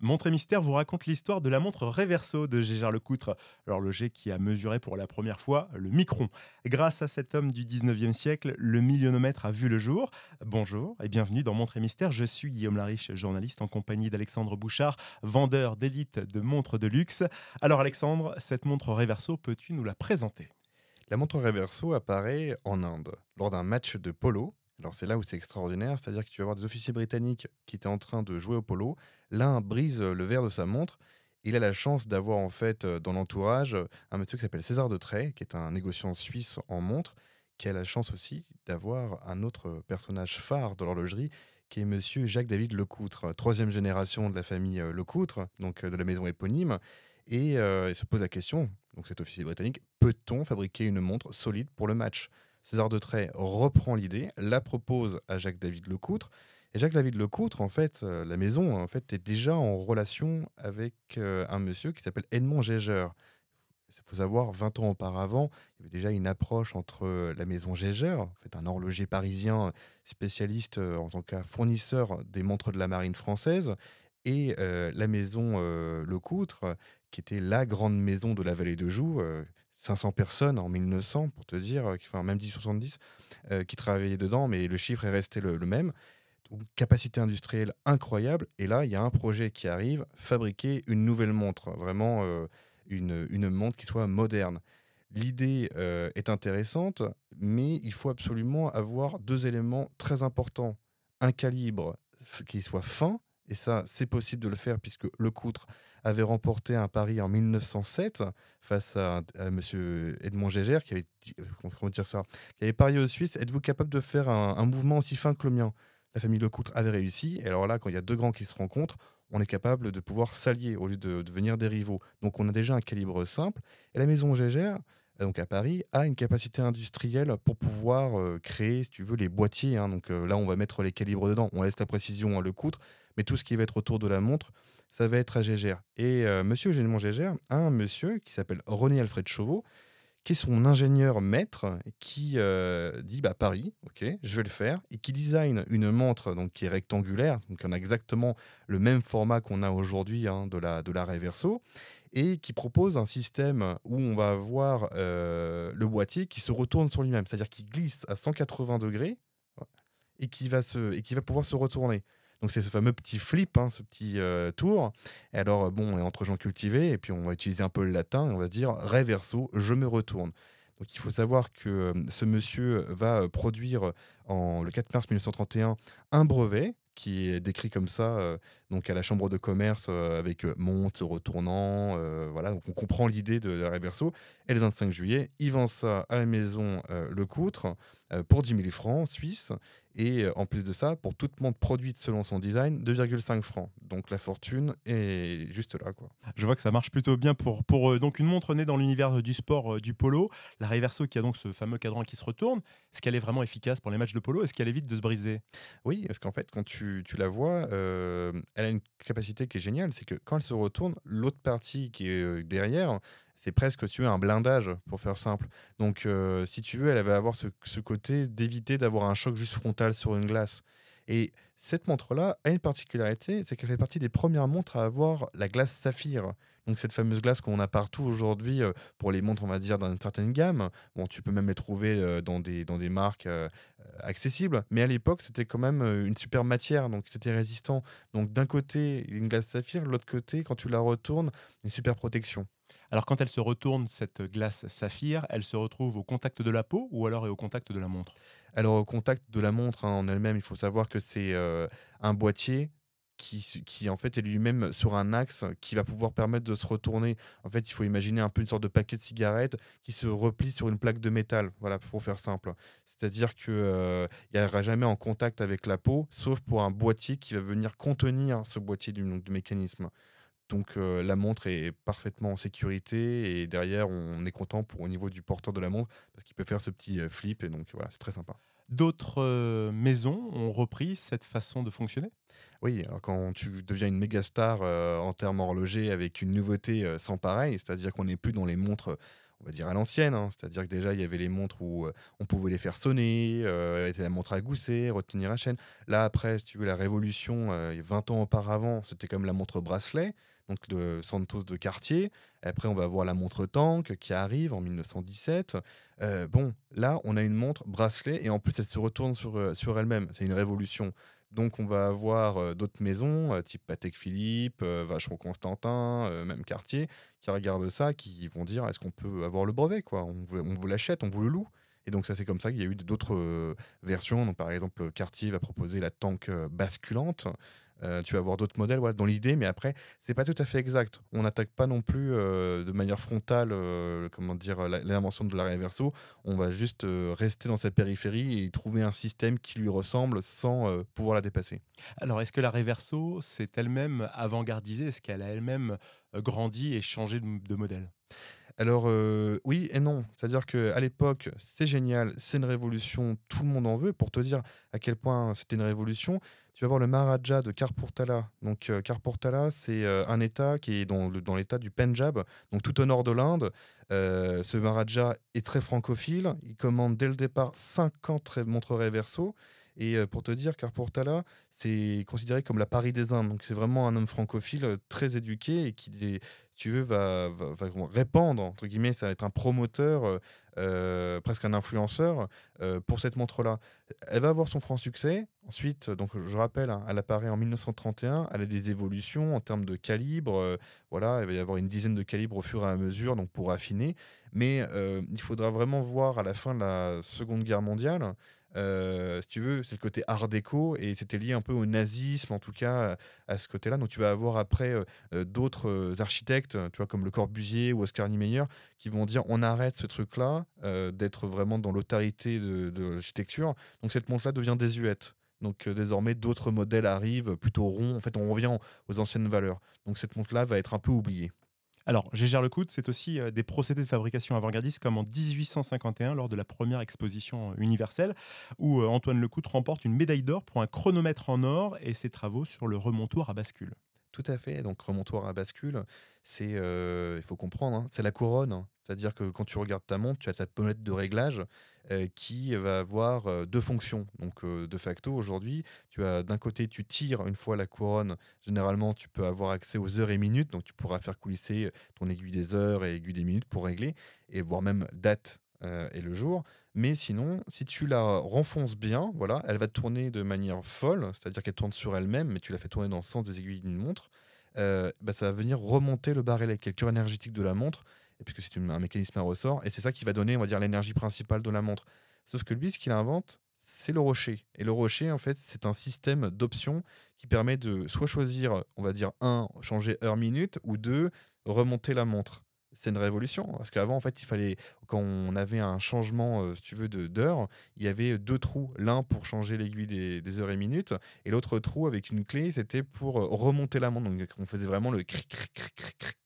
Montre Mystère vous raconte l'histoire de la montre Reverso de Gégère Lecoutre, l'horloger qui a mesuré pour la première fois le micron. Grâce à cet homme du 19e siècle, le millionnomètre a vu le jour. Bonjour et bienvenue dans Montre Mystère. Je suis Guillaume Lariche, journaliste en compagnie d'Alexandre Bouchard, vendeur d'élite de montres de luxe. Alors Alexandre, cette montre Reverso, peux-tu nous la présenter? La montre Reverso apparaît en Inde lors d'un match de polo alors c'est là où c'est extraordinaire, c'est-à-dire que tu vas avoir des officiers britanniques qui étaient en train de jouer au polo. L'un brise le verre de sa montre. Il a la chance d'avoir en fait dans l'entourage un monsieur qui s'appelle César de Tray, qui est un négociant suisse en montre, qui a la chance aussi d'avoir un autre personnage phare de l'horlogerie, qui est monsieur Jacques-David Lecoutre, troisième génération de la famille Lecoutre, donc de la maison éponyme. Et il se pose la question, donc cet officier britannique, peut-on fabriquer une montre solide pour le match? César de Tray reprend l'idée, la propose à Jacques-David Lecoutre. Et Jacques-David Lecoutre, en fait, euh, la maison en fait, est déjà en relation avec euh, un monsieur qui s'appelle Edmond Gégeur. Il faut savoir, 20 ans auparavant, il y avait déjà une approche entre euh, la maison Gégeur, en fait, un horloger parisien spécialiste en tant que fournisseur des montres de la marine française, et la maison Lecoutre, qui était la grande maison de la vallée de Joux, 500 personnes en 1900, pour te dire, enfin même 1070, euh, qui travaillaient dedans, mais le chiffre est resté le, même. Donc, capacité industrielle incroyable. Et là, il y a un projet qui arrive, fabriquer une nouvelle montre, vraiment une, une, montre qui soit moderne. L'idée est intéressante, mais il faut absolument avoir deux éléments très importants. Un calibre qui soit fin, et ça, c'est possible de le faire puisque Le Coutre avait remporté un pari en 1907 face à, M. Edmond Gégère qui avait, comment dire ça, parié aux Suisses. Êtes-vous capable de faire un, mouvement aussi fin que le mien? La famille Lecoutre avait réussi. Et alors là, quand il y a deux grands qui se rencontrent, on est capable de pouvoir s'allier au lieu de devenir des rivaux. Donc on a déjà un calibre simple. Et la maison Gégère, donc à Paris, a une capacité industrielle pour pouvoir créer, si tu veux, les boîtiers. Hein. Là, on va mettre les calibres dedans. On laisse la précision à le coutre, mais tout ce qui va être autour de la montre, ça va être à Gégère. Et euh, Monsieur Génémon Gégère a un monsieur qui s'appelle René Alfred Chauveau, qui est son ingénieur maître, qui euh, dit bah Paris, ok, je vais le faire, et qui design une montre donc qui est rectangulaire, donc on a exactement le même format qu'on a aujourd'hui hein, de la de la Reverso, et qui propose un système où on va avoir euh, le boîtier qui se retourne sur lui-même, c'est-à-dire qui glisse à 180 degrés et qui va se et qui va pouvoir se retourner. Donc c'est ce fameux petit flip, hein, ce petit euh, tour. Et alors, bon, on est entre gens cultivés, et puis on va utiliser un peu le latin, et on va dire reverso, je me retourne. Donc il faut savoir que euh, ce monsieur va euh, produire en, le 4 mars 1931 un brevet qui est décrit comme ça, donc à la chambre de commerce avec monte, retournant, voilà, donc on comprend l'idée de la Reverso. Et le 25 juillet, il vend ça à la maison Le Coutre pour 10 000 francs suisses. Et euh, en plus de ça, pour toute montre produite selon son design, 2,5 francs. Donc la fortune est juste là. Quoi. Je vois que ça marche plutôt bien pour, pour euh, donc une montre née dans l'univers du sport euh, du polo. La Reverso qui a donc ce fameux cadran qui se retourne. Est-ce qu'elle est vraiment efficace pour les matchs de polo? Est-ce qu'elle évite de se briser? Oui, parce qu'en fait, quand tu, tu la vois, elle a une capacité qui est géniale. C'est que quand elle se retourne, l'autre partie qui est derrière, c'est presque tu veux, un blindage, pour faire simple. Donc, euh, si tu veux, elle va avoir ce, côté d'éviter d'avoir un choc juste frontal sur une glace. Et cette montre-là a une particularité, c'est qu'elle fait partie des premières montres à avoir la glace saphir. Donc cette fameuse glace qu'on a partout aujourd'hui euh, pour les montres, on va dire, dans une certaine gamme. Bon, tu peux même les trouver euh, dans, des, dans des marques accessibles. Mais à l'époque, c'était quand même une super matière, donc c'était résistant. Donc d'un côté, une glace saphir, l'autre côté, quand tu la retournes, une super protection. Alors quand elle se retourne, cette glace saphir, elle se retrouve au contact de la peau ou alors est au contact de la montre? Alors au contact de la montre hein, en elle-même, il faut savoir que c'est un boîtier qui, qui, en fait est lui-même sur un axe qui va pouvoir permettre de se retourner. En fait, il faut imaginer un peu une sorte de paquet de cigarettes qui se replie sur une plaque de métal. Voilà, pour faire simple. C'est-à-dire que euh, n'y aura jamais en contact avec la peau, sauf pour un boîtier qui va venir contenir ce boîtier du mécanisme. Donc la montre est parfaitement en sécurité et derrière on est content pour au niveau du porteur de la montre parce qu'il peut faire ce petit flip et donc voilà c'est très sympa. D'autres maisons ont repris cette façon de fonctionner? Oui, alors quand tu deviens une méga star en termes horlogers avec une nouveauté sans pareil, c'est-à-dire qu'on n'est plus dans les montres on va dire à l'ancienne, hein. c'est-à-dire que déjà il y avait les montres où on pouvait les faire sonner, euh, était la montre à gousset, retenir la chaîne. Là après, si tu veux, la révolution, 20 ans auparavant, c'était comme la montre bracelet, donc le Santos de Cartier. Après, on va voir la montre tank qui arrive en 1917. bon, là, on a une montre bracelet et en plus, elle se retourne sur, sur elle-même. C'est une révolution. Donc, on va avoir d'autres maisons, type Patek Philippe, Vacheron Constantin, même Cartier, qui regardent ça, qui vont dire est-ce qu'on peut avoir le brevet quoi? On vous, l'achète, on vous le loue. Et donc, ça, c'est comme ça qu'il y a eu d'autres versions. Donc, par exemple, Cartier va proposer la tank basculante. Euh, tu vas avoir d'autres modèles dans l'idée, mais après, c'est pas tout à fait exact. On n'attaque pas non plus euh, de manière frontale, euh, comment dire, l'invention de l'arrêt verso. On va juste rester dans sa périphérie et trouver un système qui lui ressemble sans pouvoir la dépasser. Alors, est-ce que l'arrêt verso s'est elle-même avant-gardisée? Est-ce qu'elle a elle-même grandi et changé de, modèle? Alors oui et non, c'est-à-dire qu'à l'époque c'est génial, c'est une révolution, tout le monde en veut. Pour te dire à quel point c'était une révolution, tu vas voir le Maharaja de Karpurtala. Donc, euh, Karpurtala, c'est euh, un État qui est dans, l'État du Punjab, donc tout au nord de l'Inde. Euh, ce Maharaja est très francophile. Il commande dès le départ 50 montres verso. Et pour te dire, Karpurtala, c'est considéré comme la Paris des Indes. Donc, c'est vraiment un homme francophile très éduqué et qui, tu veux, va, va, répandre, entre guillemets, ça va être un promoteur euh, presque un influenceur euh, pour cette montre-là. Elle va avoir son franc succès. Ensuite, donc je rappelle, hein, elle apparaît en 1931. Elle a des évolutions en termes de calibre. Euh, voilà, il va y avoir une dizaine de calibres au fur et à mesure, donc pour affiner. Mais il faudra vraiment voir à la fin de la Seconde Guerre mondiale euh, si tu veux, c'est le côté art déco et c'était lié un peu au nazisme, en tout cas, à ce côté-là. Donc tu vas avoir après euh, euh, d'autres architectes, tu vois, comme Le Corbusier ou Oscar Niemeyer, qui vont dire on arrête ce truc-là d'être vraiment dans l'autorité de, de l'architecture. Donc cette montre-là devient désuète. Donc désormais, d'autres modèles arrivent plutôt ronds. En fait, on revient aux anciennes valeurs. Donc cette montre-là va être un peu oubliée. Alors, Gégère Lecoute, c'est aussi euh, des procédés de fabrication avant-gardistes comme en 1851 lors de la première exposition universelle où euh, Antoine Lecoute remporte une médaille d'or pour un chronomètre en or et ses travaux sur le remontoir à bascule. Tout à fait. Donc, remontoir à bascule, c'est, euh, il faut comprendre, hein, c'est la couronne. C'est-à-dire que quand tu regardes ta montre, tu as ta pommette de réglage euh, qui va avoir euh, deux fonctions. Donc, de facto, aujourd'hui, tu as d'un côté, tu tires une fois la couronne. Généralement, tu peux avoir accès aux heures et minutes. Donc, tu pourras faire coulisser ton aiguille des heures et aiguille des minutes pour régler, et voire même date et le jour. Mais sinon, si tu la renfonces bien, voilà, elle va tourner de manière folle, c'est-à-dire qu'elle tourne sur elle-même, mais tu la fais tourner dans le sens des aiguilles d'une montre. Euh, bah, ça va venir remonter le est le cœur énergétique de la montre, puisque c'est un mécanisme à ressort, et c'est ça qui va donner, on va dire, l'énergie principale de la montre. Sauf que lui, ce qu'il invente, c'est le rocher. Et le rocher, en fait, c'est un système d'options qui permet de soit choisir, on va dire, un, changer heure-minute, ou deux, remonter la montre c'est une révolution. Parce qu'avant, en fait, il fallait, quand on avait un changement, euh, si tu veux, d'heure, il y avait deux trous. L'un pour changer l'aiguille des, heures et minutes, et l'autre trou avec une clé, c'était pour euh, remonter la montre. Donc, on faisait vraiment le cric, cric, cric, cric, cric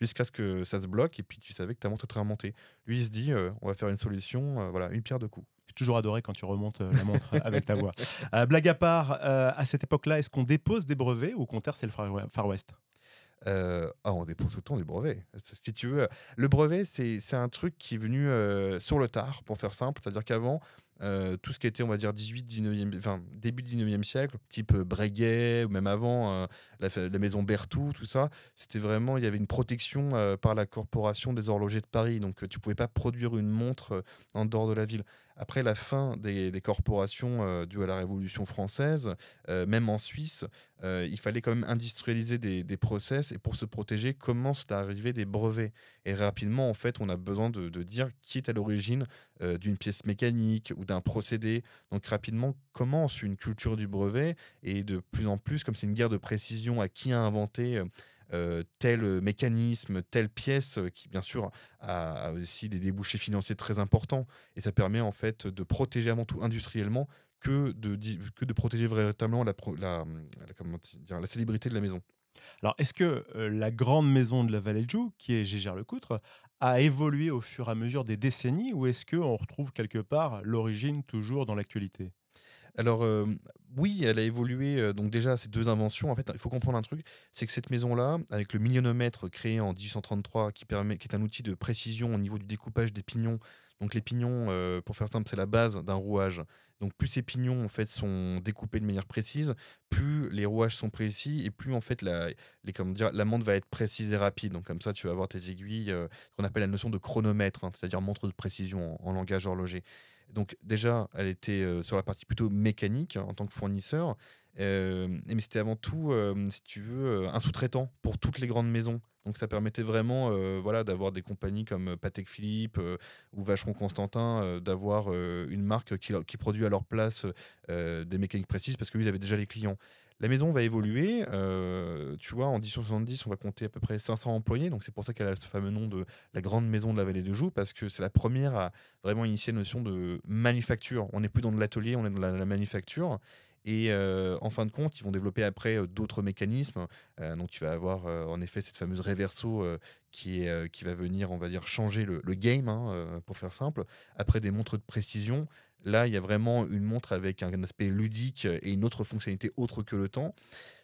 jusqu'à ce que ça se bloque, et puis tu savais que ta montre était remontée. Lui, il se dit, euh, on va faire une solution, voilà, une pierre de coups. J'ai toujours adoré quand tu remontes la montre avec ta voix. blague à part, à cette époque-là, est-ce qu'on dépose des brevets ou au contraire, c'est le Far West? Ah, on dépose autant des brevets. Si tu veux, le brevet, c'est un truc qui est venu euh, sur le tard, pour faire simple. C'est-à-dire qu'avant, euh, tout ce qui était, on va dire, 18, 19e, enfin, début 19e siècle, type Breguet, ou même avant, la, maison Berthoud, tout ça, c'était vraiment, il y avait une protection par la corporation des horlogers de Paris. Donc, tu pouvais pas produire une montre en dehors de la ville après la fin des, corporations euh, dues à la Révolution française, euh, même en Suisse, euh, il fallait quand même industrialiser des, process et pour se protéger, commencent à arriver des brevets. Et rapidement, en fait, on a besoin de, dire qui est à l'origine d'une pièce mécanique ou d'un procédé. Donc rapidement commence une culture du brevet et de plus en plus, comme c'est une guerre de précision à qui a inventé euh, tel mécanisme, telle pièce, euh, qui bien sûr a, aussi des débouchés financiers très importants. Et ça permet en fait de protéger avant tout industriellement que de, que de protéger véritablement la, la, la, la célébrité de la maison. Alors, est-ce que euh, la grande maison de la Vallée de Joux, qui est Gégère Lecoutre, a évolué au fur et à mesure des décennies ou est-ce qu'on retrouve quelque part l'origine toujours dans l'actualité? Alors, oui, elle a évolué. euh, donc déjà, ces deux inventions, en fait, il faut comprendre un truc, c'est que cette maison-là, avec le millionomètre créé en 1833, qui, permet, qui est un outil de précision au niveau du découpage des pignons. Donc les pignons, euh, pour faire simple, c'est la base d'un rouage. Donc plus ces pignons en fait sont découpés de manière précise, plus les rouages sont précis et plus en fait la, les, comment dire, la montre va être précise et rapide. Donc comme ça, tu vas avoir tes aiguilles, euh, qu'on appelle la notion de chronomètre, hein, c'est-à-dire montre de précision en langage horloger. Donc déjà, elle était euh, sur la partie plutôt mécanique hein, en tant que fournisseur, euh, mais c'était avant tout, euh, si tu veux, un sous-traitant pour toutes les grandes maisons. Donc ça permettait vraiment euh, voilà, d'avoir des compagnies comme euh, Patek Philippe euh, ou Vacheron Constantin, d'avoir une marque qui, produit à leur place des mécaniques précises parce qu'ils avaient déjà les clients. La maison va évoluer. tu vois, en 1870, on va compter à peu près 500 employés. Donc, c'est pour ça qu'elle a ce fameux nom de la grande maison de la vallée de Joux, parce que c'est la première à vraiment initier la notion de manufacture. On n'est plus dans de l'atelier, on est dans la manufacture. Et euh, en fin de compte, ils vont développer après euh, d'autres mécanismes. Euh, donc, tu vas avoir en effet cette fameuse réverso euh, qui, va venir, on va dire, changer le, game, hein, pour faire simple. Après, des montres de précision. Là, il y a vraiment une montre avec un aspect ludique et une autre fonctionnalité autre que le temps.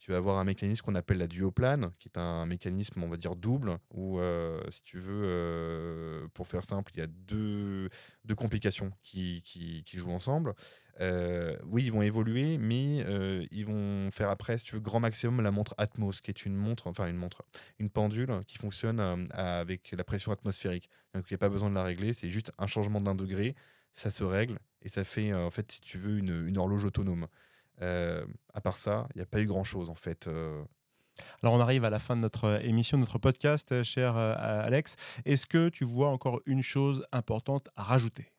Tu vas avoir un mécanisme qu'on appelle la duoplane, qui est un mécanisme, on va dire, double, où, euh, si tu veux, euh, pour faire simple, il y a deux, deux complications qui, qui, jouent ensemble. Euh, oui, ils vont évoluer, mais ils vont faire après, si tu veux, grand maximum la montre Atmos, qui est une montre, enfin une montre, une pendule qui fonctionne avec la pression atmosphérique. Donc il n'y a pas besoin de la régler, c'est juste un changement d'un degré, ça se règle et ça fait, en fait, si tu veux, une, une horloge autonome. Euh, à part ça, il n'y a pas eu grand-chose, en fait. euh. Alors on arrive à la fin de notre euh, émission, de notre podcast, cher Alex. Est-ce que tu vois encore une chose importante à rajouter?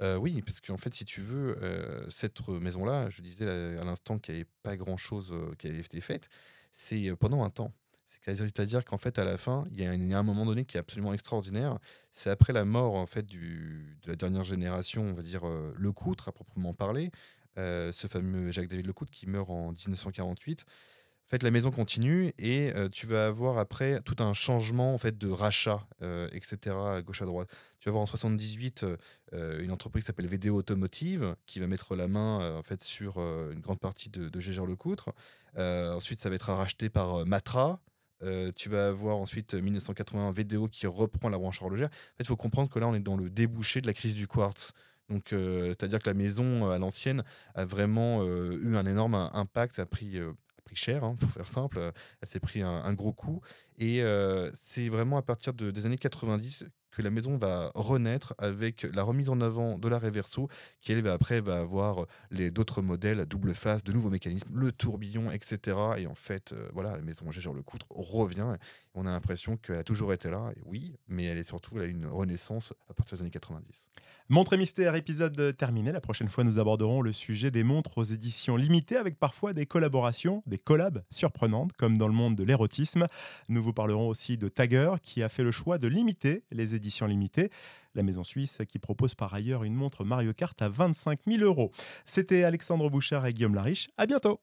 Euh, oui, parce qu'en fait, si tu veux, euh, cette maison-là, je disais à l'instant qu'il n'y avait pas grand-chose qui avait été faite, c'est pendant un temps. C'est- C'est-à-dire qu'en fait, à la fin, il y, a un moment donné qui est absolument extraordinaire. C'est après la mort en fait du, de la dernière génération, on va dire euh, Lecoutre à proprement parler, euh, ce fameux Jacques-David Lecoutre qui meurt en 1948. En fait, la maison continue et euh, tu vas avoir après tout un changement en fait de rachat, euh, etc. à gauche à droite. Tu vas avoir en 78 euh, euh, une entreprise qui s'appelle VDO Automotive qui va mettre la main en fait sur une grande partie de, de Gégère Lecoutre. Ensuite, ça va être racheté par Matra. Tu vas avoir ensuite euh, 1981 VDO qui reprend la branche horlogère. En fait, il faut comprendre que là, on est dans le débouché de la crise du quartz. Donc, euh, c'est-à-dire que la maison euh, à l'ancienne a vraiment euh, eu un énorme impact, a pris, a pris cher, hein, pour faire simple. Elle s'est pris un, gros coup. Et c'est vraiment à partir de- des années 90 que la maison va renaître avec la remise en avant de la Reverso, qui après va avoir les d'autres modèles à double face, de nouveaux mécanismes, le tourbillon, etc. Et en fait, euh, voilà, la maison Gégère Lecoutre revient. On a l'impression qu'elle a toujours été là, oui, mais elle est surtout a une renaissance à partir des années 90. Montre et mystère, épisode terminé. La prochaine fois, nous aborderons le sujet des montres aux éditions limitées avec parfois des collaborations, des collabs surprenantes, comme dans le monde de l'érotisme. Nous vous parlerons aussi de Tagger, qui a fait le choix de limiter les éditions limitées. La maison suisse qui propose par ailleurs une montre Mario Kart à 25 000 euros. C'était Alexandre Bouchard et Guillaume Lariche. À bientôt!